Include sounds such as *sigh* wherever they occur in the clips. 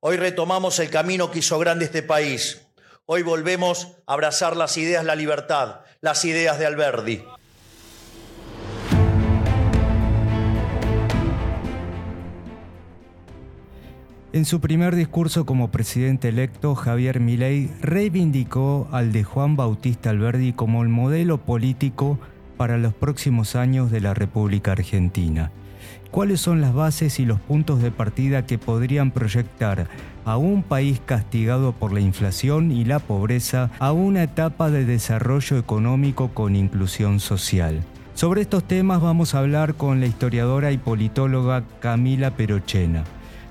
Hoy retomamos el camino que hizo grande este país. Hoy volvemos a abrazar las ideas, la libertad, las ideas de Alberdi. En su primer discurso como presidente electo, Javier Milei reivindicó al de Juan Bautista Alberdi como el modelo político para los próximos años de la República Argentina. ¿Cuáles son las bases y los puntos de partida que podrían proyectar a un país castigado por la inflación y la pobreza a una etapa de desarrollo económico con inclusión social? Sobre estos temas vamos a hablar con la historiadora y politóloga Camila Perochena.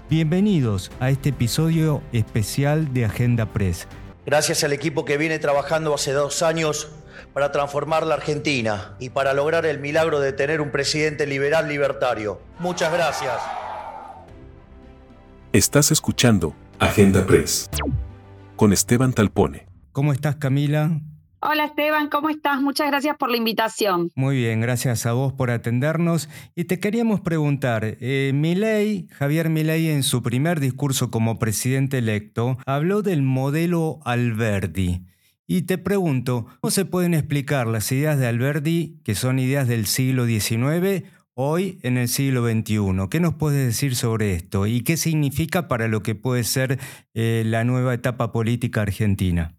Bienvenidos a este episodio especial de Agenda Press. Gracias al equipo que viene trabajando hace dos años para transformar la Argentina y para lograr el milagro de tener un presidente liberal libertario. Muchas gracias. Estás escuchando Agenda Press con Esteban Talpone. ¿Cómo estás Camila? Hola Esteban, ¿cómo estás? Muchas gracias por la invitación. Muy bien, gracias a vos por atendernos. Y te queríamos preguntar, eh, Milei, Javier Milei en su primer discurso como presidente electo, habló del modelo Alberdi. Y te pregunto, ¿cómo se pueden explicar las ideas de Alberdi, que son ideas del siglo XIX, hoy en el siglo XXI? ¿Qué nos puedes decir sobre esto y qué significa para lo que puede ser eh, la nueva etapa política argentina?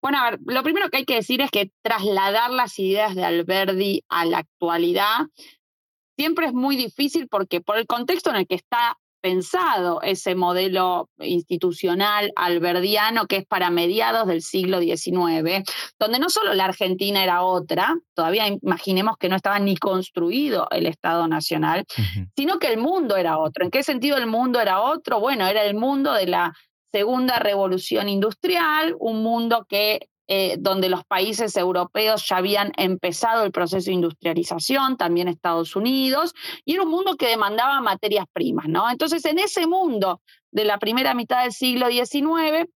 Bueno, a ver, lo primero que hay que decir es que trasladar las ideas de Alberdi a la actualidad siempre es muy difícil porque por el contexto en el que está pensado ese modelo institucional alberdiano que es para mediados del siglo XIX, donde no solo la Argentina era otra, todavía imaginemos que no estaba ni construido el Estado Nacional, sino que el mundo era otro. ¿En qué sentido el mundo era otro? Bueno, era el mundo de la segunda revolución industrial, un mundo que eh, donde los países europeos ya habían empezado el proceso de industrialización, también Estados Unidos, y era un mundo que demandaba materias primas, ¿no? Entonces, en ese mundo de la primera mitad del siglo XIX,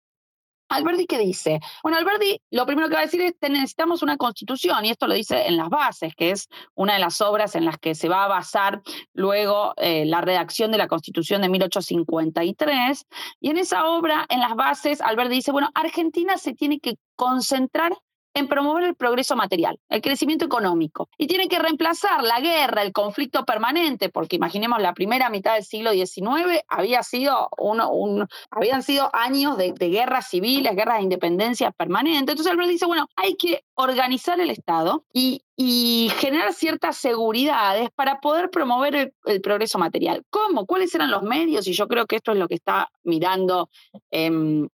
Alberti, ¿qué dice? Bueno, Alberti lo primero que va a decir es que necesitamos una constitución, y esto lo dice en las bases, que es una de las obras en las que se va a basar luego eh, la redacción de la constitución de 1853. Y en esa obra, en las bases, Alberti dice, bueno, Argentina se tiene que concentrar en promover el progreso material, el crecimiento económico. Y tiene que reemplazar la guerra, el conflicto permanente, porque imaginemos la primera mitad del siglo XIX había sido un, habían sido años de, guerras civiles, guerras de independencia permanente. Entonces Albert dice, bueno, hay que organizar el Estado y, generar ciertas seguridades para poder promover el, progreso material. ¿Cómo? ¿Cuáles eran los medios? Y yo creo que esto es lo que está mirando eh,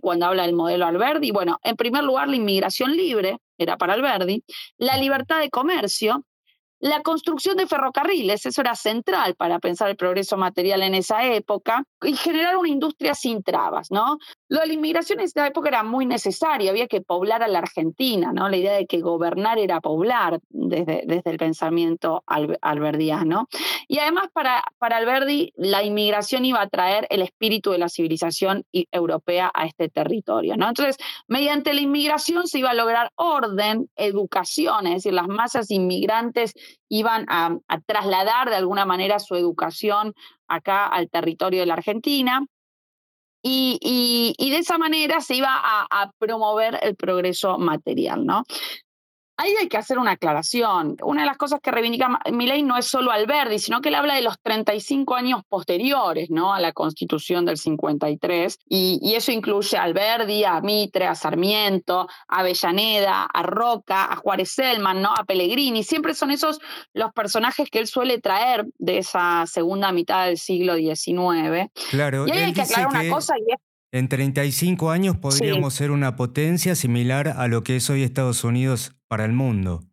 cuando habla del modelo Alberdi. Bueno, en primer lugar, la inmigración libre, era para Alberdi, la libertad de comercio, la construcción de ferrocarriles, eso era central para pensar el progreso material en esa época, y generar una industria sin trabas, ¿no? Lo de la inmigración en esa época era muy necesario, había que poblar a la Argentina, ¿no? La idea de que gobernar era poblar desde, desde el pensamiento alberdiano. Y además para, para Alberdi la inmigración iba a traer el espíritu de la civilización europea a este territorio, ¿no? Entonces, mediante la inmigración se iba a lograr orden, educación, es decir, las masas inmigrantes iban a, trasladar de alguna manera su educación acá al territorio de la Argentina. Y, de esa manera se iba a, a, promover el progreso material, ¿no? Ahí hay que hacer una aclaración. Una de las cosas que reivindica Milei no es solo Alberdi, sino que él habla de los 35 años posteriores ¿no? a la constitución del 53, y, y eso incluye a Alberdi, a Mitre, a Sarmiento, a Avellaneda, a Roca, a Juárez Selman, ¿no? a Pellegrini. Siempre son esos los personajes que él suele traer de esa segunda mitad del siglo XIX. Claro, y ahí hay que aclarar una cosa y es en 35 años podríamos ser una potencia similar a lo que es hoy Estados Unidos para el mundo.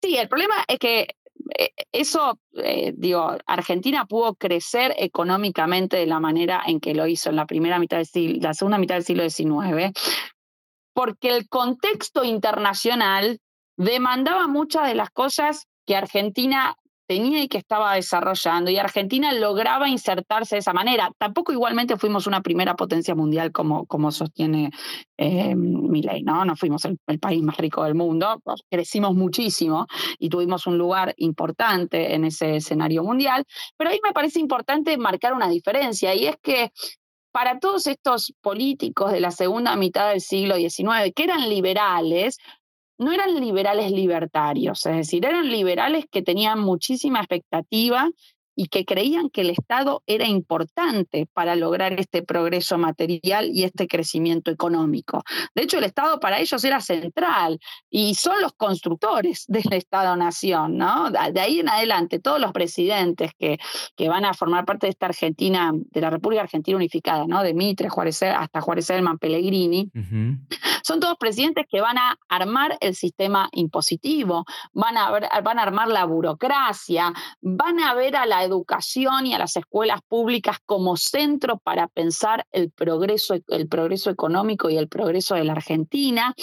Sí, el problema es que eh, eso, eh, digo, Argentina pudo crecer económicamente de la manera en que lo hizo en la primera mitad del siglo, la segunda mitad del siglo XIX, porque el contexto internacional demandaba muchas de las cosas que Argentina tenía y que estaba desarrollando, y Argentina lograba insertarse de esa manera. Tampoco igualmente fuimos una primera potencia mundial como, como sostiene eh, ley, ¿no? No fuimos el, país más rico del mundo, pues, crecimos muchísimo y tuvimos un lugar importante en ese escenario mundial, pero ahí me parece importante marcar una diferencia, y es que para todos estos políticos de la segunda mitad del siglo XIX, que eran liberales, no eran liberales libertarios, es decir, eran liberales que tenían muchísima expectativa y que creían que el Estado era importante para lograr este progreso material y este crecimiento económico. De hecho, el Estado para ellos era central y son los constructores del Estado-Nación, ¿no? De ahí en adelante, todos los presidentes que, que van a formar parte de esta Argentina, de la República Argentina Unificada, ¿no? De Mitre Juárez, hasta Juárez Elman Pellegrini, son todos presidentes que van a armar el sistema impositivo, van a, van a armar la burocracia, van a ver a la educación y a las escuelas públicas como centro para pensar el progreso, el progreso económico y el progreso de la Argentina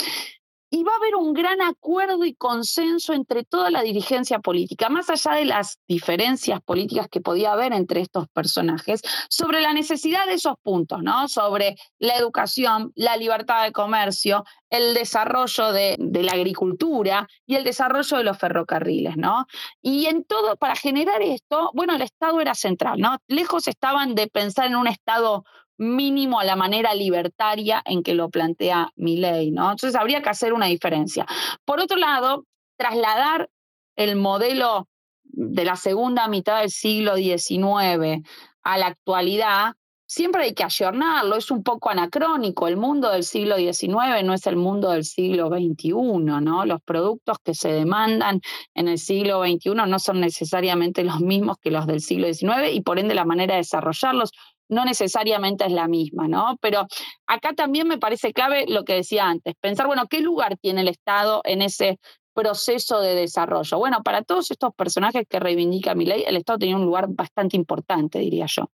y va a haber un gran acuerdo y consenso entre toda la dirigencia política, más allá de las diferencias políticas que podía haber entre estos personajes, sobre la necesidad de esos puntos, ¿no? Sobre la educación, la libertad de comercio, el desarrollo de, de la agricultura y el desarrollo de los ferrocarriles, ¿no? Y en todo, para generar esto, bueno, el Estado era central, ¿no? Lejos estaban de pensar en un Estado mínimo a la manera libertaria en que lo plantea mi ley, ¿no? Entonces habría que hacer una diferencia. Por otro lado, trasladar el modelo de la segunda mitad del siglo XIX a la actualidad, siempre hay que ayornarlo, es un poco anacrónico. El mundo del siglo XIX no es el mundo del siglo XXI, ¿no? Los productos que se demandan en el siglo XXI no son necesariamente los mismos que los del siglo XIX y por ende la manera de desarrollarlos no necesariamente es la misma, ¿no? Pero acá también me parece clave lo que decía antes, pensar, bueno, ¿qué lugar tiene el Estado en ese proceso de desarrollo? Bueno, para todos estos personajes que reivindica mi ley, el Estado tenía un lugar bastante importante, diría yo.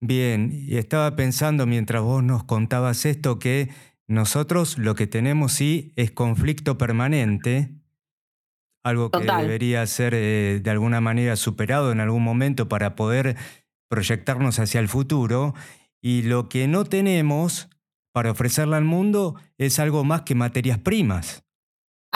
Bien, y estaba pensando mientras vos nos contabas esto que nosotros lo que tenemos sí es conflicto permanente, algo que debería ser eh, de alguna manera superado en algún momento para poder proyectarnos hacia el futuro y lo que no tenemos para ofrecerle al mundo es algo más que materias primas.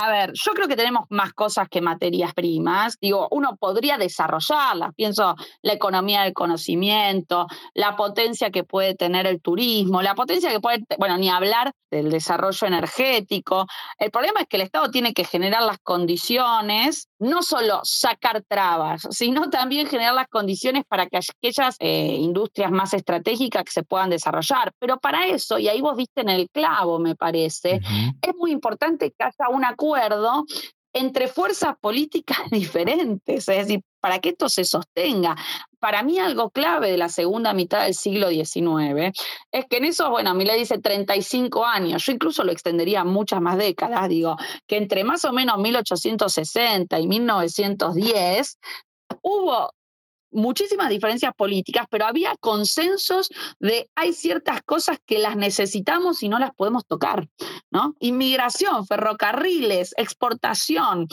A ver, yo creo que tenemos más cosas que materias primas. Digo, uno podría desarrollarlas. Pienso la economía del conocimiento, la potencia que puede tener el turismo, la potencia que puede, bueno, ni hablar del desarrollo energético. El problema es que el Estado tiene que generar las condiciones, no solo sacar trabas, sino también generar las condiciones para que aquellas eh, industrias más estratégicas que se puedan desarrollar. Pero para eso, y ahí vos viste en el clavo, me parece, es muy importante que haya una acuerdo entre fuerzas políticas *laughs* diferentes, es decir, para que esto se sostenga. Para mí algo clave de la segunda mitad del siglo XIX es que en esos, bueno, a mí le dice 35 años, yo incluso lo extendería muchas más décadas, digo, que entre más o menos 1860 y 1910 hubo muchísimas diferencias políticas, pero había consensos de hay ciertas cosas que las necesitamos y no las podemos tocar, ¿no? Inmigración, ferrocarriles, exportación.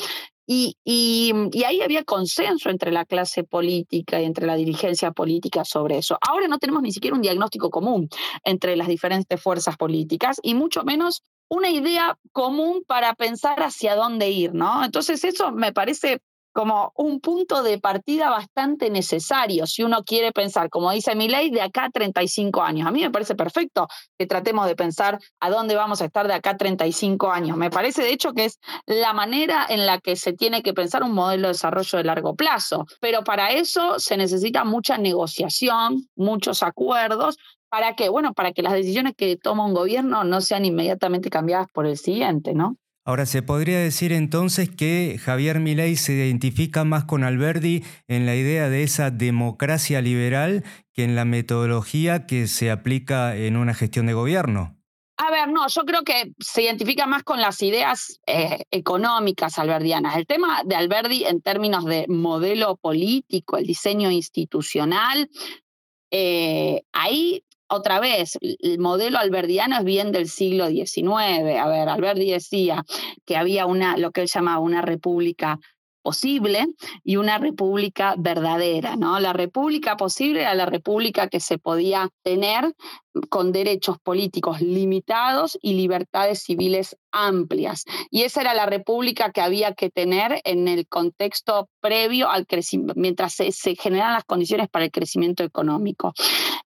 Y, y, ahí había consenso entre la clase política y entre la dirigencia política sobre eso. Ahora no tenemos ni siquiera un diagnóstico común entre las diferentes fuerzas políticas y mucho menos una idea común para pensar hacia dónde ir, ¿no? Entonces eso me parece como un punto de partida bastante necesario si uno quiere pensar, como dice mi ley, de acá a 35 años. A mí me parece perfecto que tratemos de pensar a dónde vamos a estar de acá a 35 años. Me parece, de hecho, que es la manera en la que se tiene que pensar un modelo de desarrollo de largo plazo. Pero para eso se necesita mucha negociación, muchos acuerdos. ¿Para qué? Bueno, para que las decisiones que toma un gobierno no sean inmediatamente cambiadas por el siguiente, ¿no? Ahora, ¿se podría decir entonces que Javier Milei se identifica más con Alberdi en la idea de esa democracia liberal que en la metodología que se aplica en una gestión de gobierno? A ver, no, yo creo que se identifica más con las ideas eh, económicas alberdianas. El tema de Alberdi en términos de modelo político, el diseño institucional, eh, ahí otra vez, el modelo alberdiano es bien del siglo XIX. A ver, Alberdi decía que había una, lo que él llamaba una república posible y una república verdadera, ¿no? La república posible era la república que se podía tener con derechos políticos limitados y libertades civiles amplias. Y esa era la república que había que tener en el contexto previo al crecimiento, mientras se, generan las condiciones para el crecimiento económico.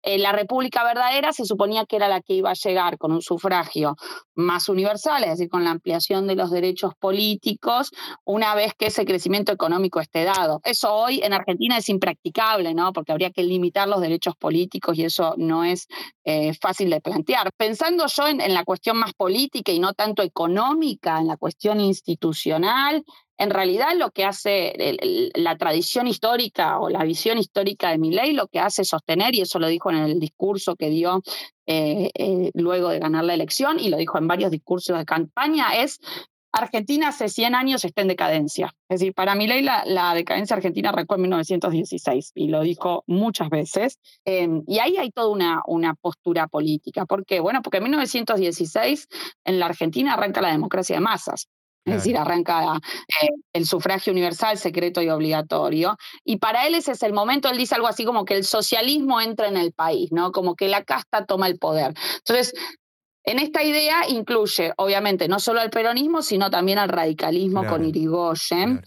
Eh, la república verdadera se suponía que era la que iba a llegar con un sufragio más universal, es decir, con la ampliación de los derechos políticos, una vez que ese crecimiento económico esté dado. Eso hoy en Argentina es impracticable, ¿no? Porque habría que limitar los derechos políticos y eso no es eh, fácil de plantear. Pensando yo en, la cuestión más política y no tanto económica, en la cuestión institucional, en realidad lo que hace la tradición histórica o la visión histórica de mi ley, lo que hace sostener, y eso lo dijo en el discurso que dio eh, eh, luego de ganar la elección, y lo dijo en varios discursos de campaña, es Argentina hace 100 años está en decadencia. Es decir, para mi ley la, decadencia argentina arrancó en 1916 y lo dijo muchas veces. Em, y ahí hay toda una, una postura política. ¿Por qué? Bueno, porque en 1916 en la Argentina arranca la democracia de masas. Es decir, arranca eh, el sufragio universal, secreto y obligatorio. Y para él ese es el momento, él dice algo así como que el socialismo entra en el país, ¿no? Como que la casta toma el poder. Entonces, en esta idea incluye, obviamente, no solo al peronismo, sino también al radicalismo con Irigoyen.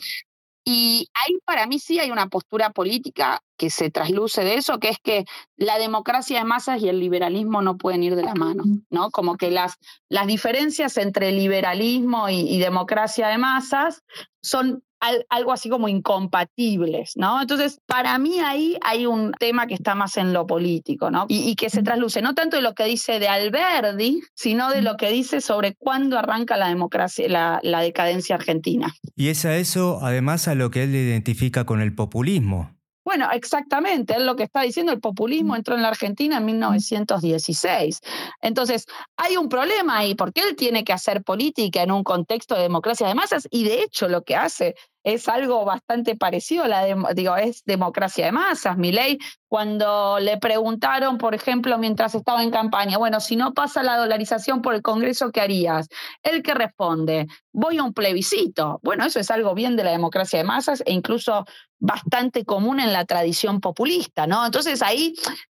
Y ahí para mí sí hay una postura política que se trasluce de eso, que es que la democracia de masas y el liberalismo no pueden ir de la mano, ¿no? Como que las, las diferencias entre liberalismo y democracia de masas son algo así como incompatibles, ¿no? Entonces, para mí ahí hay un tema que está más en lo político, ¿no? Y, que se trasluce no tanto de lo que dice de Alberdi, sino de lo que dice sobre cuándo arranca la democracia, la, la decadencia argentina. Y es a eso, además, a lo que él identifica con el populismo. Bueno, exactamente, es lo que está diciendo, el populismo entró en la Argentina en 1916. Entonces, hay un problema ahí, porque él tiene que hacer política en un contexto de democracia de masas y de hecho lo que hace es algo bastante parecido a la digo, es democracia de masas. Mi ley, cuando le preguntaron, por ejemplo, mientras estaba en campaña, bueno, si no pasa la dolarización por el Congreso, ¿qué harías? Él que responde, voy a un plebiscito. Bueno, eso es algo bien de la democracia de masas e incluso bastante común en la tradición populista, ¿no? Entonces ahí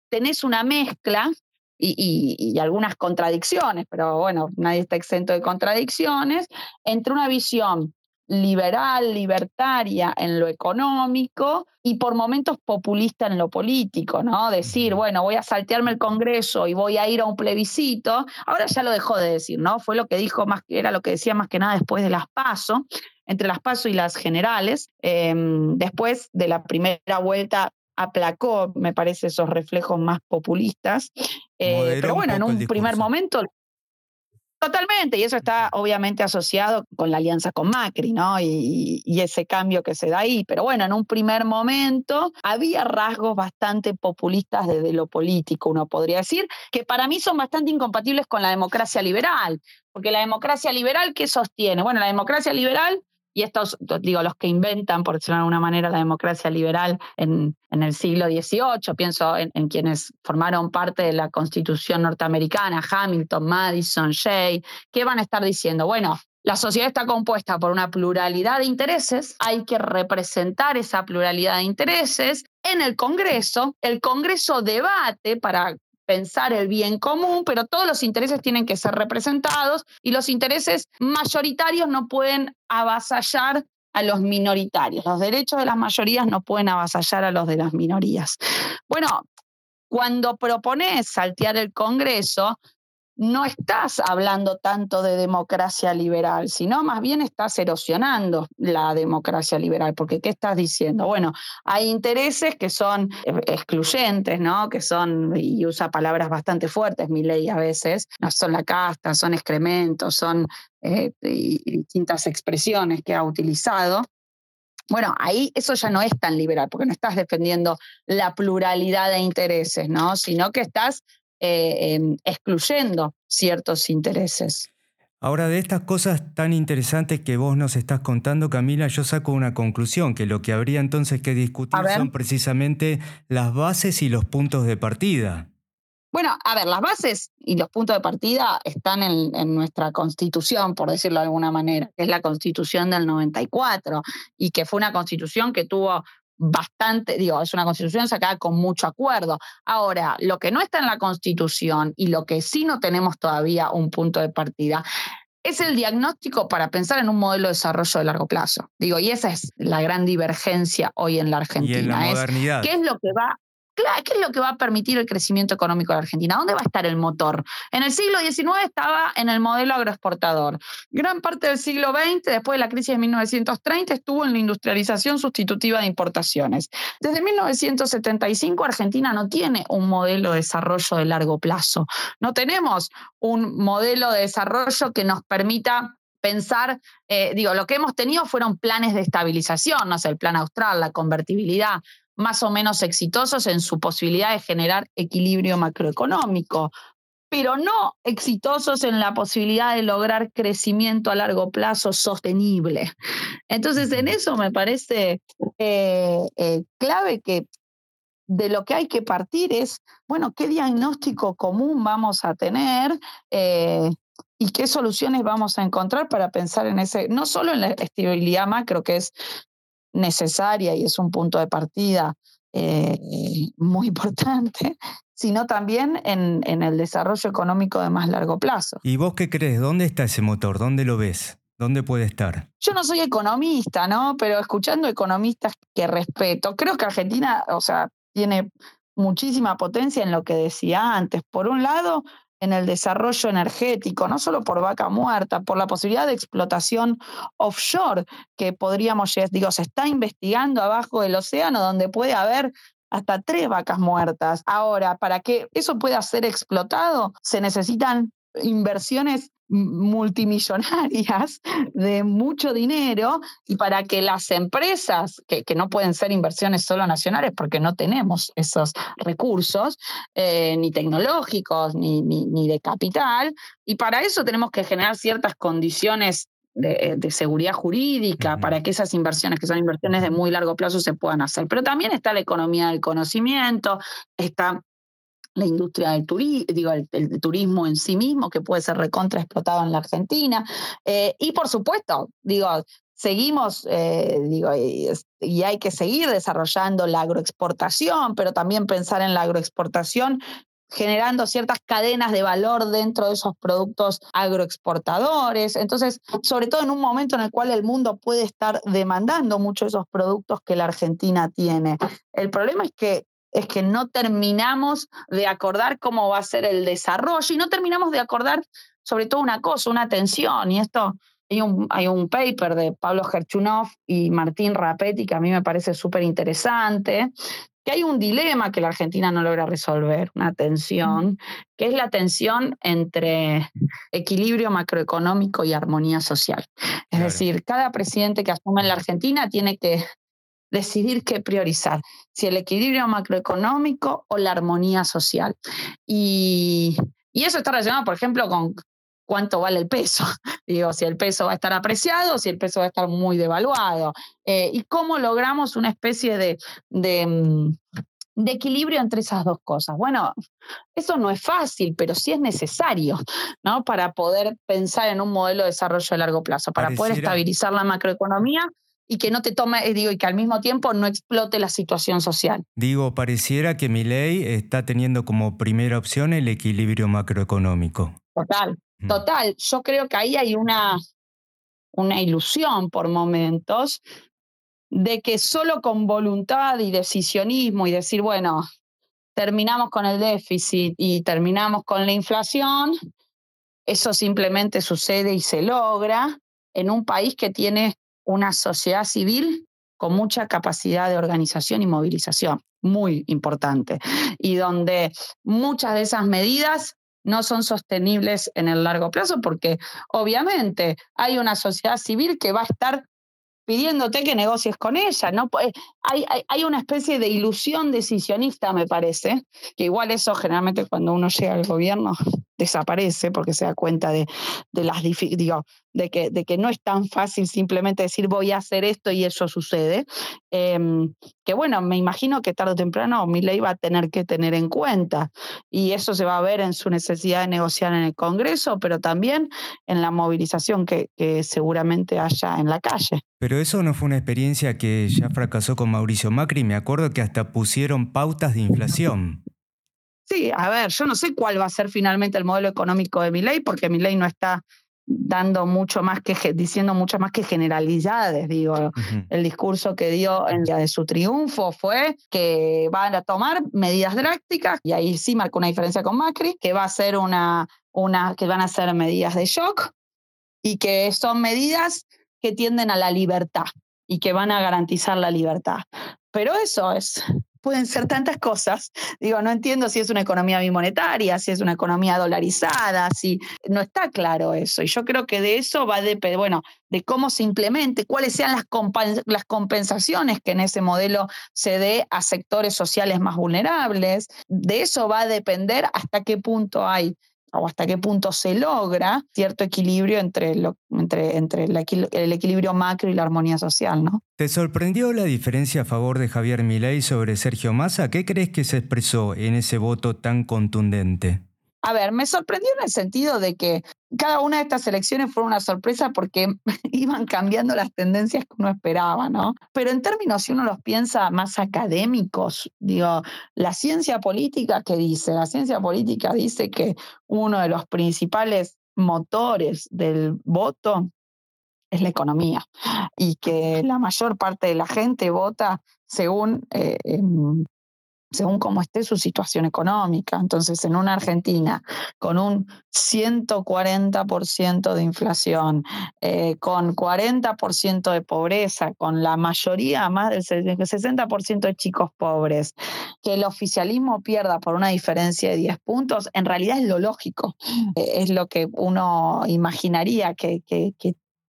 tenés una mezcla y, y, algunas contradicciones, pero bueno, nadie está exento de contradicciones, entre una visión liberal, libertaria en lo económico y por momentos populista en lo político, ¿no? Decir, bueno, voy a saltearme el Congreso y voy a ir a un plebiscito, ahora ya lo dejó de decir, ¿no? Fue lo que dijo más, era lo que decía más que nada después de las PASO, entre las PASO y las generales. Em, después de la primera vuelta aplacó, me parece, esos reflejos más populistas. Eh, pero bueno, en un primer momento Totalmente, y eso está obviamente asociado con la alianza con Macri, ¿no? Y, ese cambio que se da ahí. Pero bueno, en un primer momento había rasgos bastante populistas desde lo político, uno podría decir, que para mí son bastante incompatibles con la democracia liberal, porque la democracia liberal, ¿qué sostiene? Bueno, la democracia liberal y estos, digo, los que inventan, por decirlo de alguna manera, la democracia liberal en, en el siglo XVIII, pienso en, quienes formaron parte de la constitución norteamericana, Hamilton, Madison, Jay, ¿qué van a estar diciendo? Bueno, la sociedad está compuesta por una pluralidad de intereses, hay que representar esa pluralidad de intereses en el Congreso, el Congreso debate para pensar el bien común, pero todos los intereses tienen que ser representados y los intereses mayoritarios no pueden avasallar a los minoritarios. Los derechos de las mayorías no pueden avasallar a los de las minorías. Bueno, cuando propones saltear el Congreso, no estás hablando tanto de democracia liberal, sino más bien estás erosionando la democracia liberal, porque ¿qué estás diciendo? Bueno, hay intereses que son eh, excluyentes, ¿no? Que son, y usa palabras bastante fuertes, mi ley a veces, no son la casta, son excrementos, son eh, distintas expresiones que ha utilizado. Bueno, ahí eso ya no es tan liberal, porque no estás defendiendo la pluralidad de intereses, ¿no? Sino que estás eh, em, excluyendo ciertos intereses. Ahora, de estas cosas tan interesantes que vos nos estás contando, Camila, yo saco una conclusión, que lo que habría entonces que discutir son precisamente las bases y los puntos de partida. Bueno, a ver, las bases y los puntos de partida están en, nuestra constitución, por decirlo de alguna manera, que es la constitución del 94, y que fue una constitución que tuvo bastante, digo, es una constitución sacada con mucho acuerdo. Ahora, lo que no está en la constitución y lo que sí no tenemos todavía un punto de partida es el diagnóstico para pensar en un modelo de desarrollo de largo plazo. Digo, y esa es la gran divergencia hoy en la Argentina. Y en la modernidad. ¿Qué es lo que va ¿Qué es lo que va a permitir el crecimiento económico de Argentina? ¿Dónde va a estar el motor? En el siglo XIX estaba en el modelo agroexportador. Gran parte del siglo XX, después de la crisis de 1930, estuvo en la industrialización sustitutiva de importaciones. Desde 1975, Argentina no tiene un modelo de desarrollo de largo plazo. No tenemos un modelo de desarrollo que nos permita pensar, eh, digo, lo que hemos tenido fueron planes de estabilización, no sé, el plan austral, la convertibilidad, más o menos exitosos en su posibilidad de generar equilibrio macroeconómico, pero no exitosos en la posibilidad de lograr crecimiento a largo plazo sostenible. Entonces, en eso me parece eh, eh, clave que de lo que hay que partir es, bueno, qué diagnóstico común vamos a tener eh, y qué soluciones vamos a encontrar para pensar en ese, no solo en la estabilidad macro, que es necesaria y es un punto de partida eh, muy *laughs* importante, sino también en, en, el desarrollo económico de más largo plazo. ¿Y vos qué crees? ¿Dónde está ese motor? ¿Dónde lo ves? ¿Dónde puede estar? Yo no soy economista, ¿no? Pero escuchando economistas que respeto, creo que Argentina, o sea, tiene muchísima potencia en lo que decía antes. Por un lado, en el desarrollo energético, no solo por vaca muerta, por la posibilidad de explotación offshore que podríamos, digo, se está investigando abajo del océano donde puede haber hasta tres vacas muertas. Ahora, para que eso pueda ser explotado, se necesitan inversiones multimillonarias de mucho dinero y para que las empresas, que, no pueden ser inversiones solo nacionales porque no tenemos esos recursos, eh, ni tecnológicos, ni, ni, de capital, y para eso tenemos que generar ciertas condiciones de, de, seguridad jurídica para que esas inversiones, que son inversiones de muy largo plazo, se puedan hacer. Pero también está la economía del conocimiento, está la industria del turismo, digo, el, turismo en sí mismo, que puede ser recontra explotado en la Argentina. Eh, y por supuesto, digo, seguimos, eh, digo, y, hay que seguir desarrollando la agroexportación, pero también pensar en la agroexportación generando ciertas cadenas de valor dentro de esos productos agroexportadores. Entonces, sobre todo en un momento en el cual el mundo puede estar demandando muchos de esos productos que la Argentina tiene. El problema es que es que no terminamos de acordar cómo va a ser el desarrollo y no terminamos de acordar sobre todo una cosa, una atención. Y esto, hay un, hay un paper de Pablo Gerchunov y Martín Rapetti que a mí me parece súper interesante, que hay un dilema que la Argentina no logra resolver, una tensión, que es la tensión entre equilibrio macroeconómico y armonía social. Es decir, cada presidente que asume en la Argentina tiene que decidir qué priorizar, si el equilibrio macroeconómico o la armonía social. Y, eso está relacionado, por ejemplo, con cuánto vale el peso. *laughs* Digo, si el peso va a estar apreciado, si el peso va a estar muy devaluado. Eh, y cómo logramos una especie de, mm, de, equilibrio entre esas dos cosas. Bueno, eso no es fácil, pero sí es necesario, ¿no? Para poder pensar en un modelo de desarrollo a largo plazo, para poder estabilizar la macroeconomía y que no te tome, eh, digo, y que al mismo tiempo no explote la situación social. Digo, pareciera que mi ley está teniendo como primera opción el equilibrio macroeconómico. Total, mm. total. Yo creo que ahí hay una, una ilusión por momentos de que solo con voluntad y decisionismo y decir, bueno, terminamos con el déficit y terminamos con la inflación, eso simplemente sucede y se logra en un país que tiene una sociedad civil con mucha capacidad de organización y movilización, muy importante, y donde muchas de esas medidas no son sostenibles en el largo plazo porque obviamente hay una sociedad civil que va a estar pidiéndote que negocies con ella. ¿no? Hay, hay, hay, una especie de ilusión decisionista, me parece, que igual eso generalmente cuando uno llega al gobierno desaparece porque se da cuenta de, de las digo, de que, de que no es tan fácil simplemente decir voy a hacer esto y eso sucede. Em, que bueno, me imagino que tarde o temprano mi ley va a tener que tener en cuenta y eso se va a ver en su necesidad de negociar en el Congreso, pero también en la movilización que, que seguramente haya en la calle. Pero eso no fue una experiencia que ya fracasó con Mauricio Macri, me acuerdo que hasta pusieron pautas de inflación. Sí, a ver, yo no sé cuál va a ser finalmente el modelo económico de mi ley, porque mi ley no está dando mucho más que diciendo mucho más que generalidades, digo, el discurso que dio en día de su triunfo fue que van a tomar medidas drásticas y ahí sí marca una diferencia con Macri, que va a ser una una que van a ser medidas de shock y que son medidas que tienden a la libertad y que van a garantizar la libertad. Pero eso es pueden ser tantas cosas. Digo, no entiendo si es una economía bimonetaria, si es una economía dolarizada, si no está claro eso. Y yo creo que de eso va a depender, bueno, de cómo se implemente, cuáles sean las, las compensaciones que en ese modelo se dé a sectores sociales más vulnerables. De eso va a depender hasta qué punto hay o hasta qué punto se logra cierto equilibrio entre, entre, entre el equilibrio macro y la armonía social, ¿no? ¿Te sorprendió la diferencia a favor de Javier Milei sobre Sergio Massa? ¿Qué crees que se expresó en ese voto tan contundente? A ver, me sorprendió en el sentido de que cada una de estas elecciones fue una sorpresa porque *laughs* iban cambiando las tendencias que uno esperaba, ¿no? Pero en términos, si uno los piensa más académicos, digo, la ciencia política, ¿qué dice? La ciencia política dice que uno de los principales motores del voto es la economía y que la mayor parte de la gente vota según eh, según cómo esté su situación económica. Entonces, en una Argentina con un 140% de inflación, eh, con 40% de pobreza, con la mayoría, más del 60% de chicos pobres, que el oficialismo pierda por una diferencia de 10 puntos, en realidad es lo lógico. Eh, es lo que uno imaginaría que,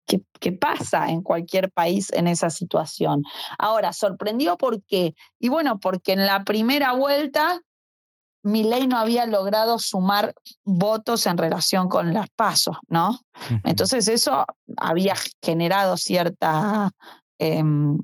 que, pasa en cualquier país en esa situación. Ahora, sorprendió por qué. Y bueno, porque en la primera vuelta ley no había logrado sumar votos en relación con las pasos, ¿no? Entonces eso había generado cierta, em,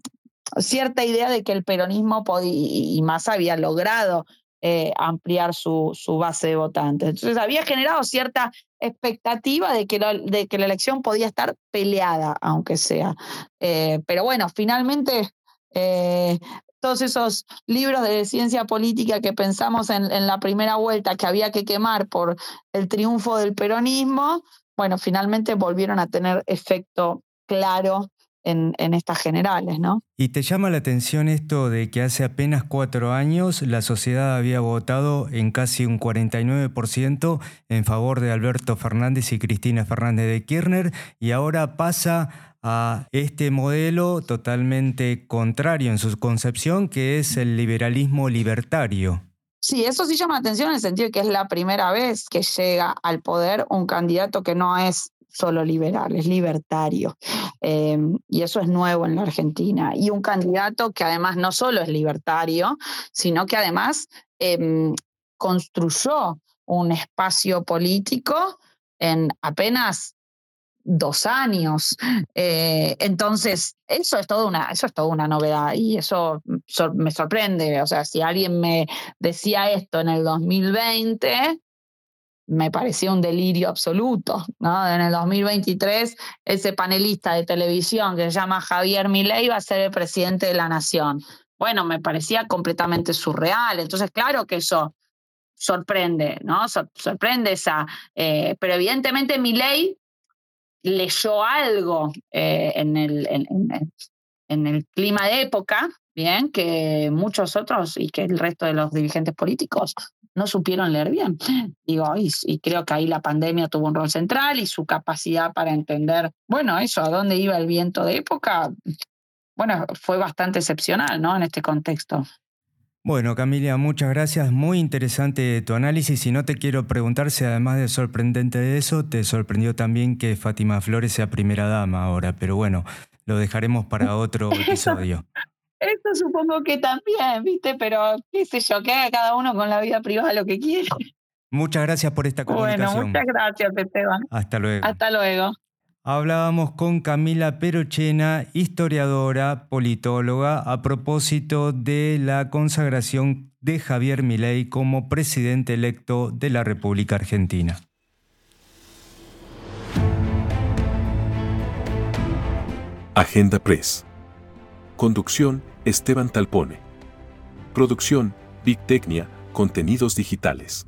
cierta idea de que el peronismo podía, y más había logrado eh, ampliar su, su, base de votantes. Entonces había generado cierta expectativa de que, de que la elección podía estar peleada, aunque sea. Eh, pero bueno, finalmente eh, todos esos libros de ciencia política que pensamos en, en, la primera vuelta que había que quemar por el triunfo del peronismo, bueno, finalmente volvieron a tener efecto claro en, estas generales, ¿no? ¿Y te llama la atención esto de que hace apenas cuatro años la sociedad había votado en casi un 49% en favor de Alberto Fernández y Cristina Fernández de Kirchner y ahora pasa a este modelo totalmente contrario en su concepción, que es el liberalismo libertario? Sí, eso sí llama la atención en el sentido de que es la primera vez que llega al poder un candidato que no es solo liberal, es libertario. Em, y eso es nuevo en la Argentina. Y un candidato que además no solo es libertario, sino que además em, construyó un espacio político en apenas dos años. Eh, entonces, eso es, todo una, eso es toda una novedad y eso me sorprende. O sea, si alguien me decía esto en el 2020, me pareció un delirio absoluto. ¿no? En el 2023, ese panelista de televisión que se llama Javier Milei va a ser el presidente de la nación. Bueno, me parecía completamente surreal. Entonces, claro que eso sorprende, ¿no? sorprende esa. Eh, pero evidentemente Milei leyó algo eh, en, el, en el clima de época, bien, que muchos otros y que el resto de los dirigentes políticos no supieron leer bien. Digo, y, creo que ahí la pandemia tuvo un rol central y su capacidad para entender, bueno, eso, a dónde iba el viento de época, bueno, fue bastante excepcional, ¿no? En este contexto. Bueno, Camilia, muchas gracias. Muy interesante tu análisis. Y no te quiero preguntar si además de sorprendente de eso, te sorprendió también que Fátima Flores sea primera dama ahora. Pero bueno, lo dejaremos para *laughs* otro episodio. Eso supongo que también, ¿viste? Pero qué sé yo, que haga cada uno con la vida privada lo que quiere. Muchas gracias por esta comunicación. Bueno, muchas gracias, Esteban. Hasta luego. Hasta luego. Hablábamos con Camila Perochena, historiadora, politóloga, a propósito de la consagración de Javier Milei como presidente electo de la República Argentina. Agenda Press. Conducción, Esteban Talpone. Producción, Big Tecnia, Contenidos Digitales.